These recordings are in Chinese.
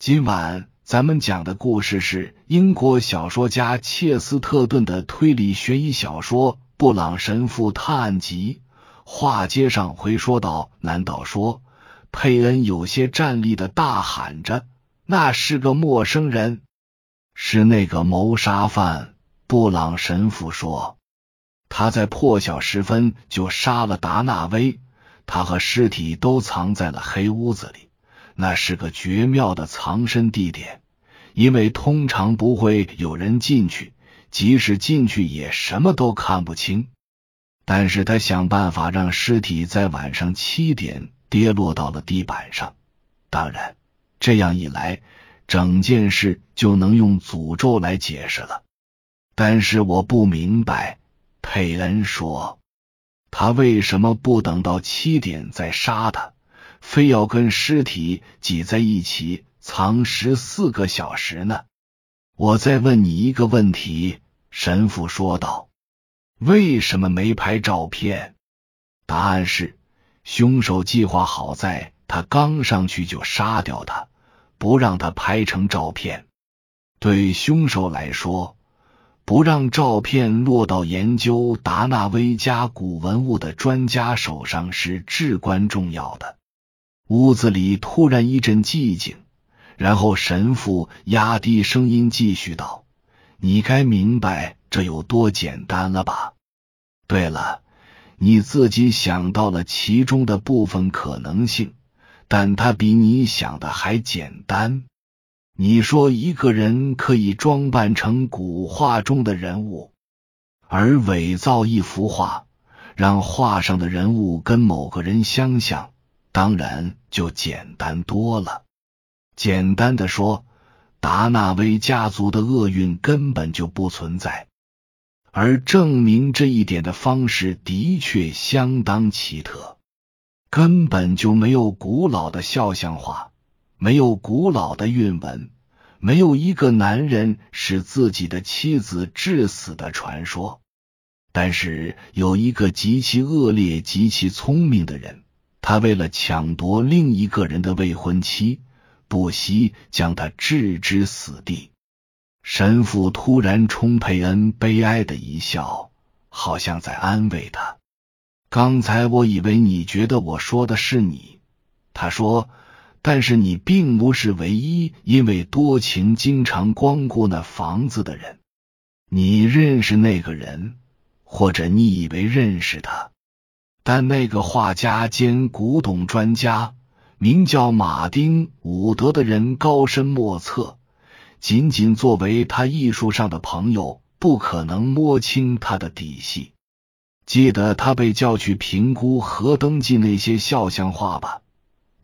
今晚咱们讲的故事是英国小说家切斯特顿的推理悬疑小说《布朗神父探案集》。话接上回说道：“难道说？”佩恩有些站立的大喊着：“那是个陌生人，是那个谋杀犯。”布朗神父说：“他在破晓时分就杀了达纳威，他和尸体都藏在了黑屋子里。那是个绝妙的藏身地点，因为通常不会有人进去，即使进去也什么都看不清。但是他想办法让尸体在晚上七点。”跌落到了地板上。当然，这样一来，整件事就能用诅咒来解释了。但是我不明白，佩恩说，他为什么不等到七点再杀他，非要跟尸体挤在一起藏十四个小时呢？我再问你一个问题，神父说道：“为什么没拍照片？”答案是。凶手计划好在他刚上去就杀掉他，不让他拍成照片。对凶手来说，不让照片落到研究达纳威加古文物的专家手上是至关重要的。屋子里突然一阵寂静，然后神父压低声音继续道：“你该明白这有多简单了吧？对了。”你自己想到了其中的部分可能性，但它比你想的还简单。你说一个人可以装扮成古画中的人物，而伪造一幅画，让画上的人物跟某个人相像，当然就简单多了。简单的说，达纳威家族的厄运根本就不存在。而证明这一点的方式的确相当奇特，根本就没有古老的肖像画，没有古老的韵文，没有一个男人使自己的妻子致死的传说。但是有一个极其恶劣、极其聪明的人，他为了抢夺另一个人的未婚妻，不惜将她置之死地。神父突然冲佩恩悲哀的一笑，好像在安慰他。刚才我以为你觉得我说的是你，他说。但是你并不是唯一因为多情经常光顾那房子的人。你认识那个人，或者你以为认识他，但那个画家兼古董专家，名叫马丁·伍德的人高深莫测。仅仅作为他艺术上的朋友，不可能摸清他的底细。记得他被叫去评估和登记那些肖像画吧？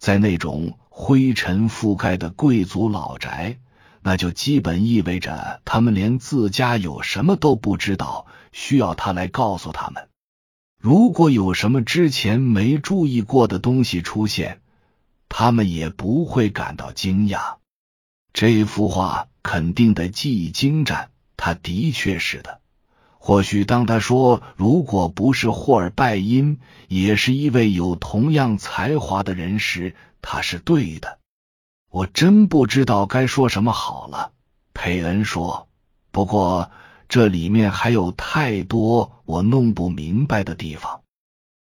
在那种灰尘覆盖的贵族老宅，那就基本意味着他们连自家有什么都不知道，需要他来告诉他们。如果有什么之前没注意过的东西出现，他们也不会感到惊讶。这幅画肯定的技艺精湛，他的确是的。或许当他说“如果不是霍尔拜因，也是一位有同样才华的人”时，他是对的。我真不知道该说什么好了。佩恩说：“不过这里面还有太多我弄不明白的地方。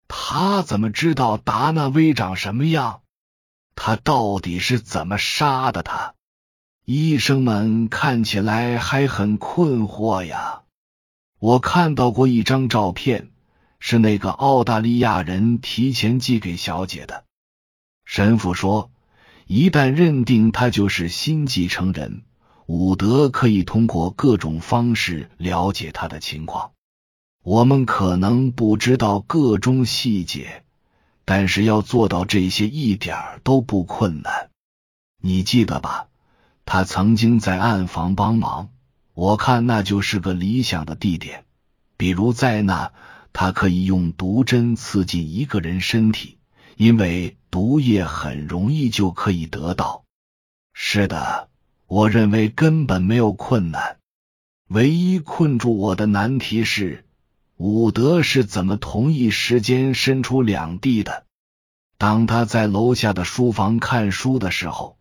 他怎么知道达纳威长什么样？他到底是怎么杀的他？”医生们看起来还很困惑呀。我看到过一张照片，是那个澳大利亚人提前寄给小姐的。神父说，一旦认定他就是新继承人，伍德可以通过各种方式了解他的情况。我们可能不知道各种细节，但是要做到这些一点都不困难。你记得吧？他曾经在暗房帮忙，我看那就是个理想的地点。比如在那，他可以用毒针刺进一个人身体，因为毒液很容易就可以得到。是的，我认为根本没有困难。唯一困住我的难题是，伍德是怎么同一时间身处两地的？当他在楼下的书房看书的时候。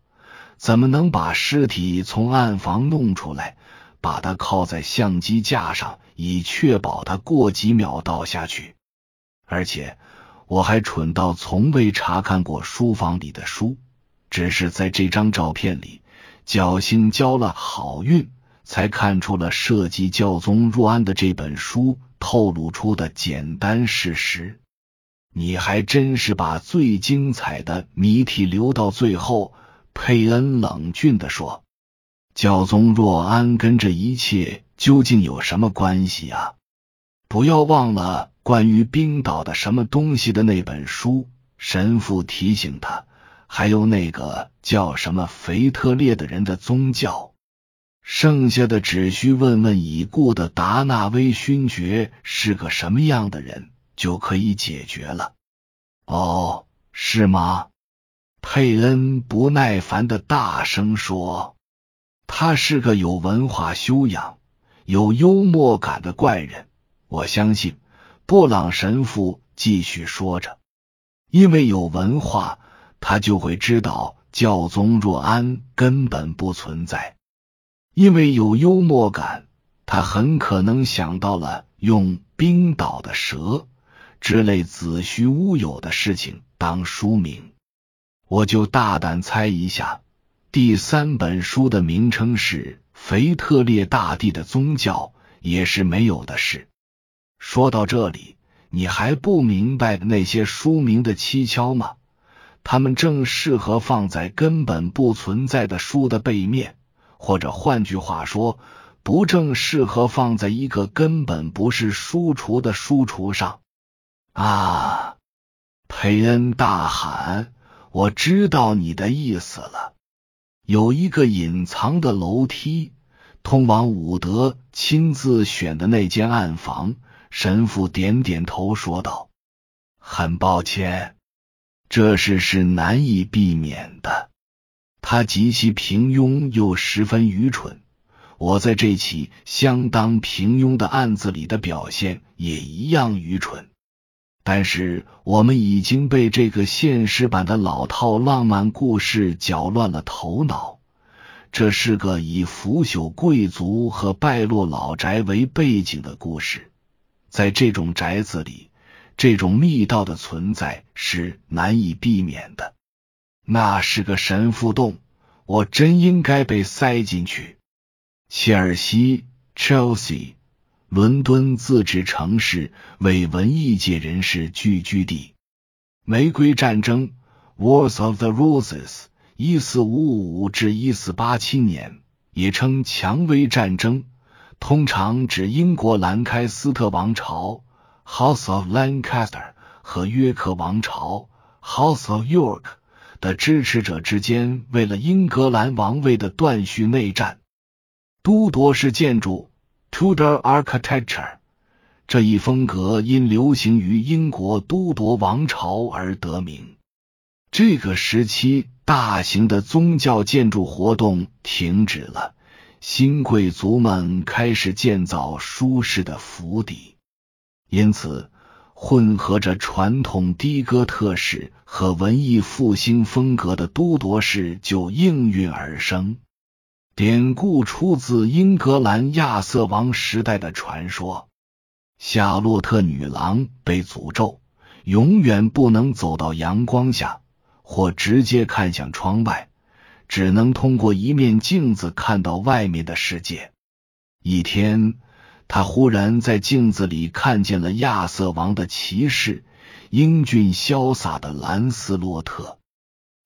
怎么能把尸体从暗房弄出来，把它靠在相机架上，以确保它过几秒倒下去？而且我还蠢到从未查看过书房里的书，只是在这张照片里侥幸交了好运，才看出了涉及教宗若安的这本书透露出的简单事实。你还真是把最精彩的谜题留到最后。”佩恩冷峻的说：“教宗若安跟这一切究竟有什么关系啊？不要忘了关于冰岛的什么东西的那本书。”神父提醒他：“还有那个叫什么腓特烈的人的宗教。剩下的只需问问已故的达纳威勋爵是个什么样的人，就可以解决了。”哦，是吗？佩恩不耐烦的大声说：“他是个有文化修养、有幽默感的怪人。”我相信，布朗神父继续说着：“因为有文化，他就会知道教宗若安根本不存在；因为有幽默感，他很可能想到了用冰岛的蛇之类子虚乌有的事情当书名。”我就大胆猜一下，第三本书的名称是《腓特烈大帝的宗教》，也是没有的事。说到这里，你还不明白那些书名的蹊跷吗？他们正适合放在根本不存在的书的背面，或者换句话说，不正适合放在一个根本不是书橱的书橱上？啊！佩恩大喊。我知道你的意思了。有一个隐藏的楼梯通往伍德亲自选的那间暗房。神父点点头说道：“很抱歉，这事是难以避免的。他极其平庸又十分愚蠢。我在这起相当平庸的案子里的表现也一样愚蠢。”但是我们已经被这个现实版的老套浪漫故事搅乱了头脑。这是个以腐朽贵族和败落老宅为背景的故事。在这种宅子里，这种密道的存在是难以避免的。那是个神父洞，我真应该被塞进去。切尔西，Chelsea。伦敦自治城市为文艺界人士聚居地。玫瑰战争 （Wars of the Roses，一四五五至一四八七年）也称蔷薇战争，通常指英国兰开斯特王朝 （House of Lancaster） 和约克王朝 （House of York） 的支持者之间为了英格兰王位的断续内战。都铎式建筑。Tudor architecture 这一风格因流行于英国都铎王朝而得名。这个时期，大型的宗教建筑活动停止了，新贵族们开始建造舒适的府邸，因此混合着传统的哥特式和文艺复兴风格的都铎式就应运而生。典故出自英格兰亚瑟王时代的传说：夏洛特女郎被诅咒，永远不能走到阳光下，或直接看向窗外，只能通过一面镜子看到外面的世界。一天，他忽然在镜子里看见了亚瑟王的骑士，英俊潇洒的兰斯洛特。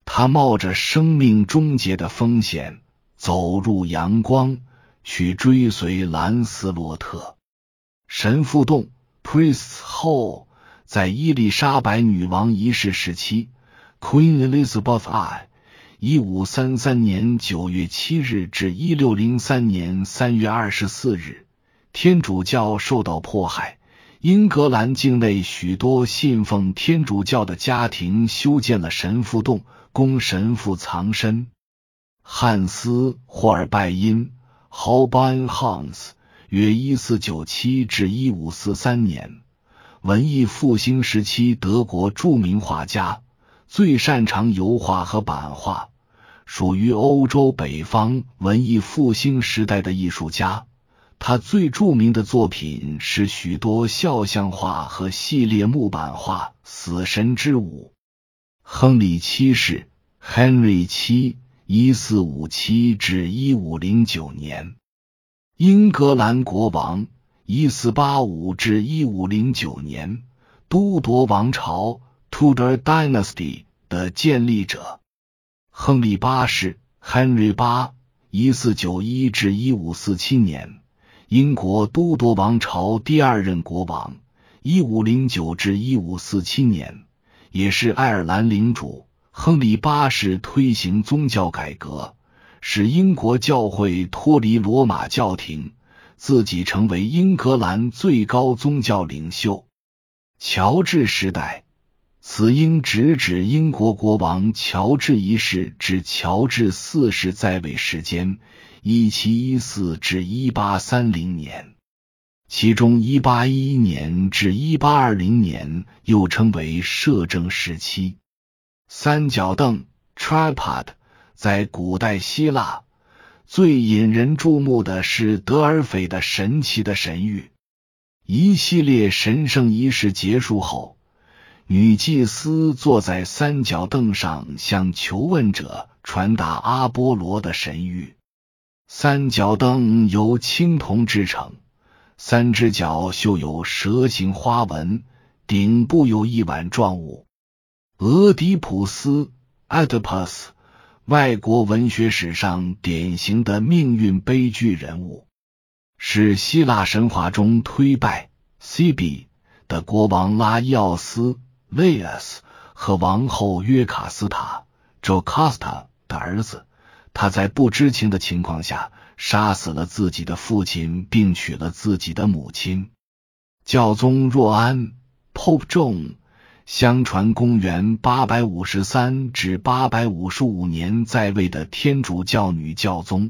他冒着生命终结的风险。走入阳光，去追随兰斯洛特。神父洞 （Priest Hall） 在伊丽莎白女王一世时期 （Queen Elizabeth I，一五三三年九月七日至一六零三年三月二十四日），天主教受到迫害。英格兰境内许多信奉天主教的家庭修建了神父洞，供神父藏身。汉斯·霍尔拜因 （Holbein Hans） 约一四九七至一五四三年，文艺复兴时期德国著名画家，最擅长油画和版画，属于欧洲北方文艺复兴时代的艺术家。他最著名的作品是许多肖像画和系列木板画《死神之舞》。亨利七世 （Henry 七，一四五七至一五零九年），英格兰国王（一四八五至一五零九年），都铎王朝 （Tudor Dynasty） 的建立者。亨利八世 （Henry 八，一四九一至一五四七年）。英国都铎王朝第二任国王，一五零九至一五四七年，也是爱尔兰领主。亨利八世推行宗教改革，使英国教会脱离罗马教廷，自己成为英格兰最高宗教领袖。乔治时代，此应直指英国国王乔治一世至乔治四世在位时间。一七一四至一八三零年，其中一八一一年至一八二零年又称为摄政时期。三角凳 （tripod） 在古代希腊最引人注目的是德尔斐的神奇的神谕。一系列神圣仪式结束后，女祭司坐在三角凳上，向求问者传达阿波罗的神谕。三角灯由青铜制成，三只脚绣有蛇形花纹，顶部有一碗状物。俄狄浦斯 （Oedipus），外国文学史上典型的命运悲剧人物，是希腊神话中推拜 c b 的国王拉伊奥斯 （Laius） 和王后约卡斯塔 （Jocasta） 的儿子。他在不知情的情况下杀死了自己的父亲，并娶了自己的母亲。教宗若安 （Pope John） 相传，公元八百五十三至八百五十五年在位的天主教女教宗。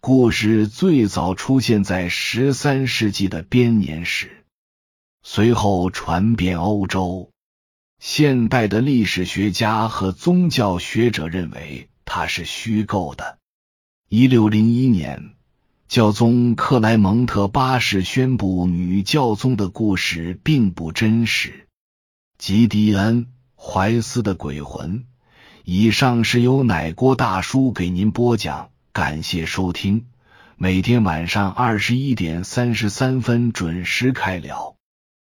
故事最早出现在十三世纪的编年史，随后传遍欧洲。现代的历史学家和宗教学者认为。它是虚构的。一六零一年，教宗克莱蒙特八世宣布女教宗的故事并不真实。吉迪恩·怀斯的鬼魂。以上是由奶锅大叔给您播讲，感谢收听。每天晚上二十一点三十三分准时开聊。